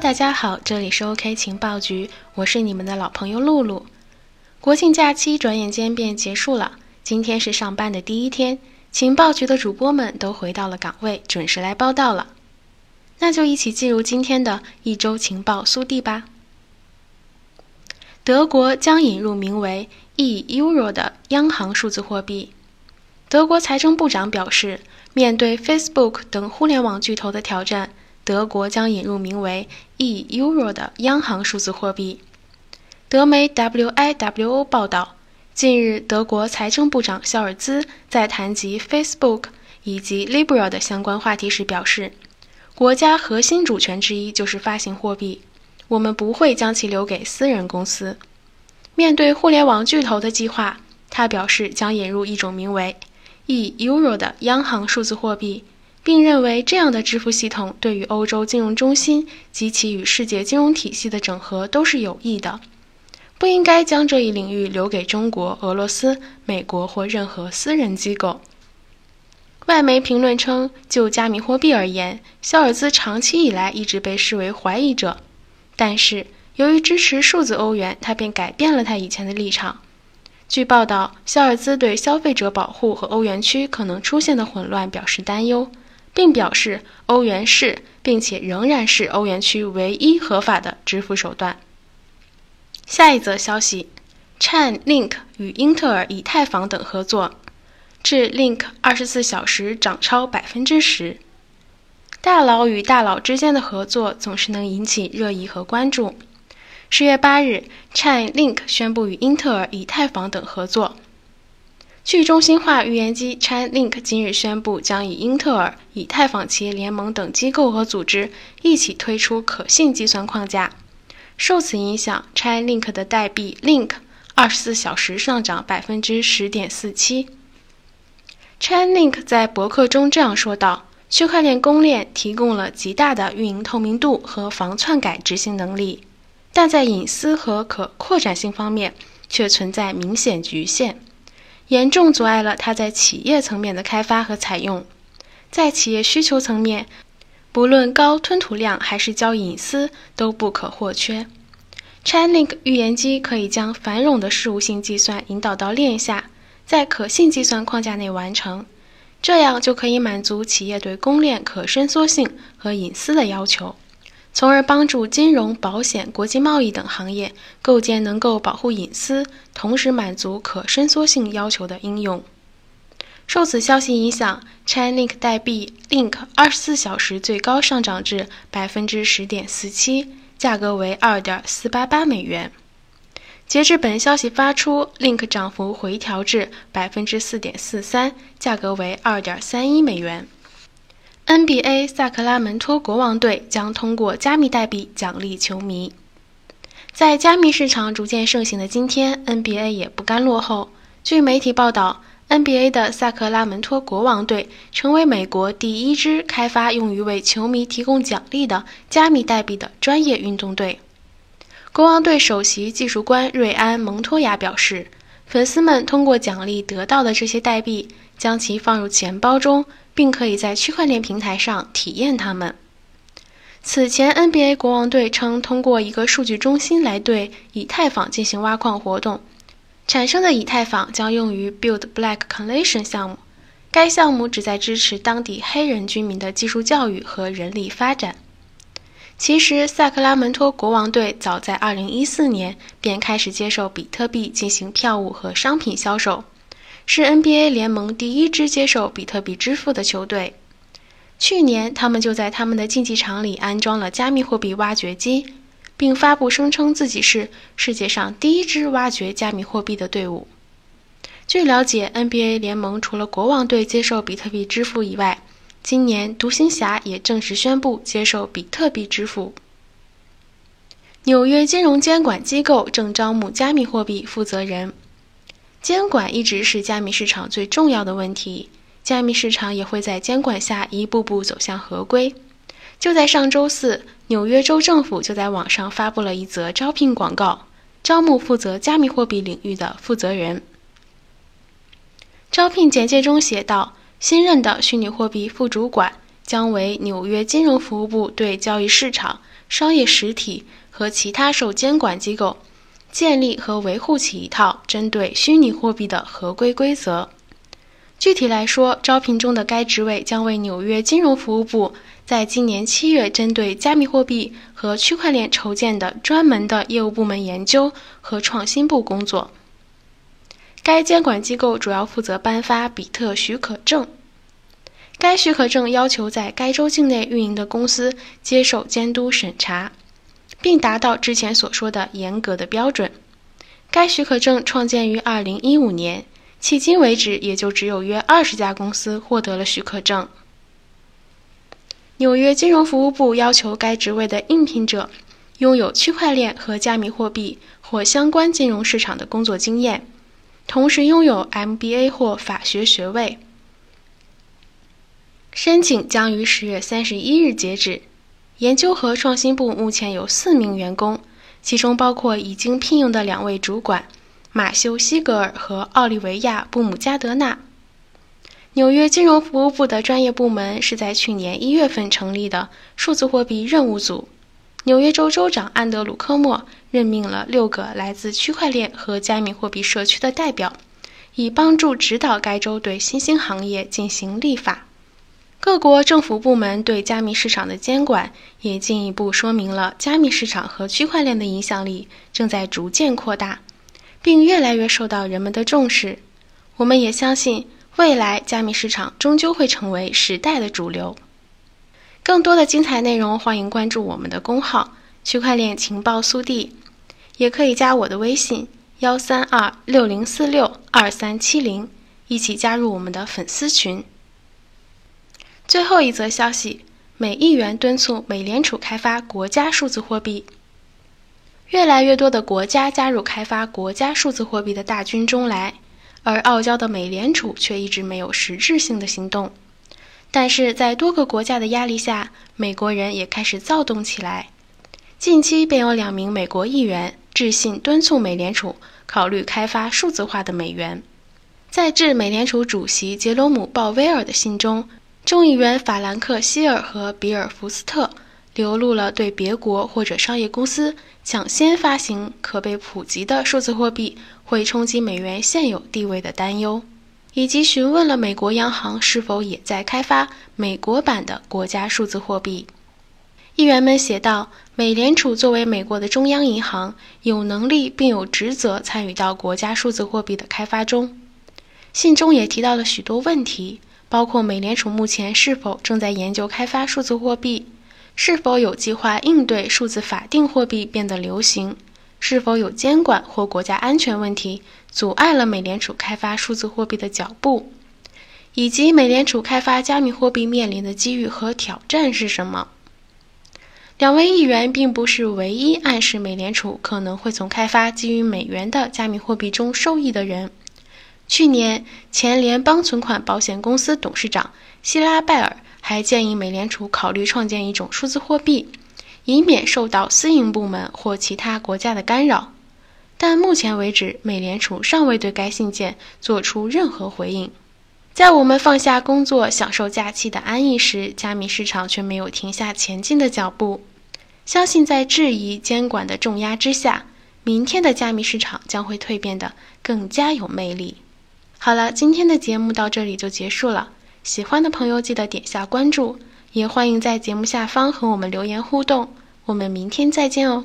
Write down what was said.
大家好，这里是 OK 情报局，我是你们的老朋友露露。国庆假期转眼间便结束了，今天是上班的第一天，情报局的主播们都回到了岗位，准时来报道了。那就一起进入今天的一周情报速递吧。德国将引入名为 e-euro 的央行数字货币。德国财政部长表示，面对 Facebook 等互联网巨头的挑战。德国将引入名为 e-euro 的央行数字货币。德媒 WIWO 报道，近日，德国财政部长肖尔兹在谈及 Facebook 以及 Libra 的相关话题时表示，国家核心主权之一就是发行货币，我们不会将其留给私人公司。面对互联网巨头的计划，他表示将引入一种名为 e-euro 的央行数字货币。并认为这样的支付系统对于欧洲金融中心及其与世界金融体系的整合都是有益的，不应该将这一领域留给中国、俄罗斯、美国或任何私人机构。外媒评论称，就加密货币而言，肖尔兹长期以来一直被视为怀疑者，但是由于支持数字欧元，他便改变了他以前的立场。据报道，肖尔兹对消费者保护和欧元区可能出现的混乱表示担忧。并表示，欧元是，并且仍然是欧元区唯一合法的支付手段。下一则消息：Chainlink 与英特尔、以太坊等合作，致 Link 二十四小时涨超百分之十。大佬与大佬之间的合作总是能引起热议和关注。十月八日，Chainlink 宣布与英特尔、以太坊等合作。去中心化预言机 Chainlink 今日宣布，将与英特尔、以太坊企业联盟等机构和组织一起推出可信计算框架。受此影响，Chainlink 的代币 Link 二十四小时上涨百分之十点四七。Chainlink 在博客中这样说道：“区块链公链提供了极大的运营透明度和防篡改执行能力，但在隐私和可扩展性方面却存在明显局限。”严重阻碍了它在企业层面的开发和采用。在企业需求层面，不论高吞吐量还是较隐私都不可或缺。Chainlink 预言机可以将繁冗的事务性计算引导到链下，在可信计算框架内完成，这样就可以满足企业对公链可伸缩性和隐私的要求。从而帮助金融、保险、国际贸易等行业构建能够保护隐私、同时满足可伸缩性要求的应用。受此消息影响，Chainlink 代币 Link 二十四小时最高上涨至百分之十点四七，价格为二点四八八美元。截至本消息发出，Link 涨幅回调至百分之四点四三，价格为二点三一美元。NBA 萨克拉门托国王队将通过加密代币奖励球迷。在加密市场逐渐盛行的今天，NBA 也不甘落后。据媒体报道，NBA 的萨克拉门托国王队成为美国第一支开发用于为球迷提供奖励的加密代币的专业运动队。国王队首席技术官瑞安·蒙托亚表示，粉丝们通过奖励得到的这些代币，将其放入钱包中。并可以在区块链平台上体验它们。此前，NBA 国王队称通过一个数据中心来对以太坊进行挖矿活动，产生的以太坊将用于 Build Black Coalition 项目。该项目旨在支持当地黑人居民的技术教育和人力发展。其实，萨克拉门托国王队早在2014年便开始接受比特币进行票务和商品销售。是 NBA 联盟第一支接受比特币支付的球队。去年，他们就在他们的竞技场里安装了加密货币挖掘机，并发布声称自己是世界上第一支挖掘加密货币的队伍。据了解，NBA 联盟除了国王队接受比特币支付以外，今年独行侠也正式宣布接受比特币支付。纽约金融监管机构正招募加密货币负责人。监管一直是加密市场最重要的问题，加密市场也会在监管下一步步走向合规。就在上周四，纽约州政府就在网上发布了一则招聘广告，招募负责加密货币领域的负责人。招聘简介中写道：“新任的虚拟货币副主管将为纽约金融服务部对交易市场、商业实体和其他受监管机构建立和维护起一套针对虚拟货币的合规规则。具体来说，招聘中的该职位将为纽约金融服务部在今年七月针对加密货币和区块链筹建的专门的业务部门研究和创新部工作。该监管机构主要负责颁发比特许可证。该许可证要求在该州境内运营的公司接受监督审查，并达到之前所说的严格的标准。该许可证创建于2015年，迄今为止也就只有约20家公司获得了许可证。纽约金融服务部要求该职位的应聘者拥有区块链和加密货币或相关金融市场的工作经验，同时拥有 MBA 或法学学位。申请将于十月三十一日截止。研究和创新部目前有四名员工，其中包括已经聘用的两位主管马修·西格尔和奥利维亚·布姆加德纳。纽约金融服务部的专业部门是在去年一月份成立的数字货币任务组。纽约州州长安德鲁·科莫任命了六个来自区块链和加密货币社区的代表，以帮助指导该州对新兴行业进行立法。各国政府部门对加密市场的监管，也进一步说明了加密市场和区块链的影响力正在逐渐扩大，并越来越受到人们的重视。我们也相信，未来加密市场终究会成为时代的主流。更多的精彩内容，欢迎关注我们的公号“区块链情报速递”，也可以加我的微信：幺三二六零四六二三七零，一起加入我们的粉丝群。最后一则消息：美议员敦促美联储开发国家数字货币。越来越多的国家加入开发国家数字货币的大军中来，而傲娇的美联储却一直没有实质性的行动。但是在多个国家的压力下，美国人也开始躁动起来。近期便有两名美国议员致信敦促美联储考虑开发数字化的美元。在致美联储主席杰罗姆·鲍威尔的信中。众议员法兰克·希尔和比尔·福斯特流露了对别国或者商业公司抢先发行可被普及的数字货币会冲击美元现有地位的担忧，以及询问了美国央行是否也在开发美国版的国家数字货币。议员们写道：“美联储作为美国的中央银行，有能力并有职责参与到国家数字货币的开发中。”信中也提到了许多问题。包括美联储目前是否正在研究开发数字货币，是否有计划应对数字法定货币变得流行，是否有监管或国家安全问题阻碍了美联储开发数字货币的脚步，以及美联储开发加密货币面临的机遇和挑战是什么。两位议员并不是唯一暗示美联储可能会从开发基于美元的加密货币中受益的人。去年，前联邦存款保险公司董事长希拉拜尔还建议美联储考虑创建一种数字货币，以免受到私营部门或其他国家的干扰。但目前为止，美联储尚未对该信件做出任何回应。在我们放下工作、享受假期的安逸时，加密市场却没有停下前进的脚步。相信在质疑监管的重压之下，明天的加密市场将会蜕变得更加有魅力。好了，今天的节目到这里就结束了。喜欢的朋友记得点下关注，也欢迎在节目下方和我们留言互动。我们明天再见哦。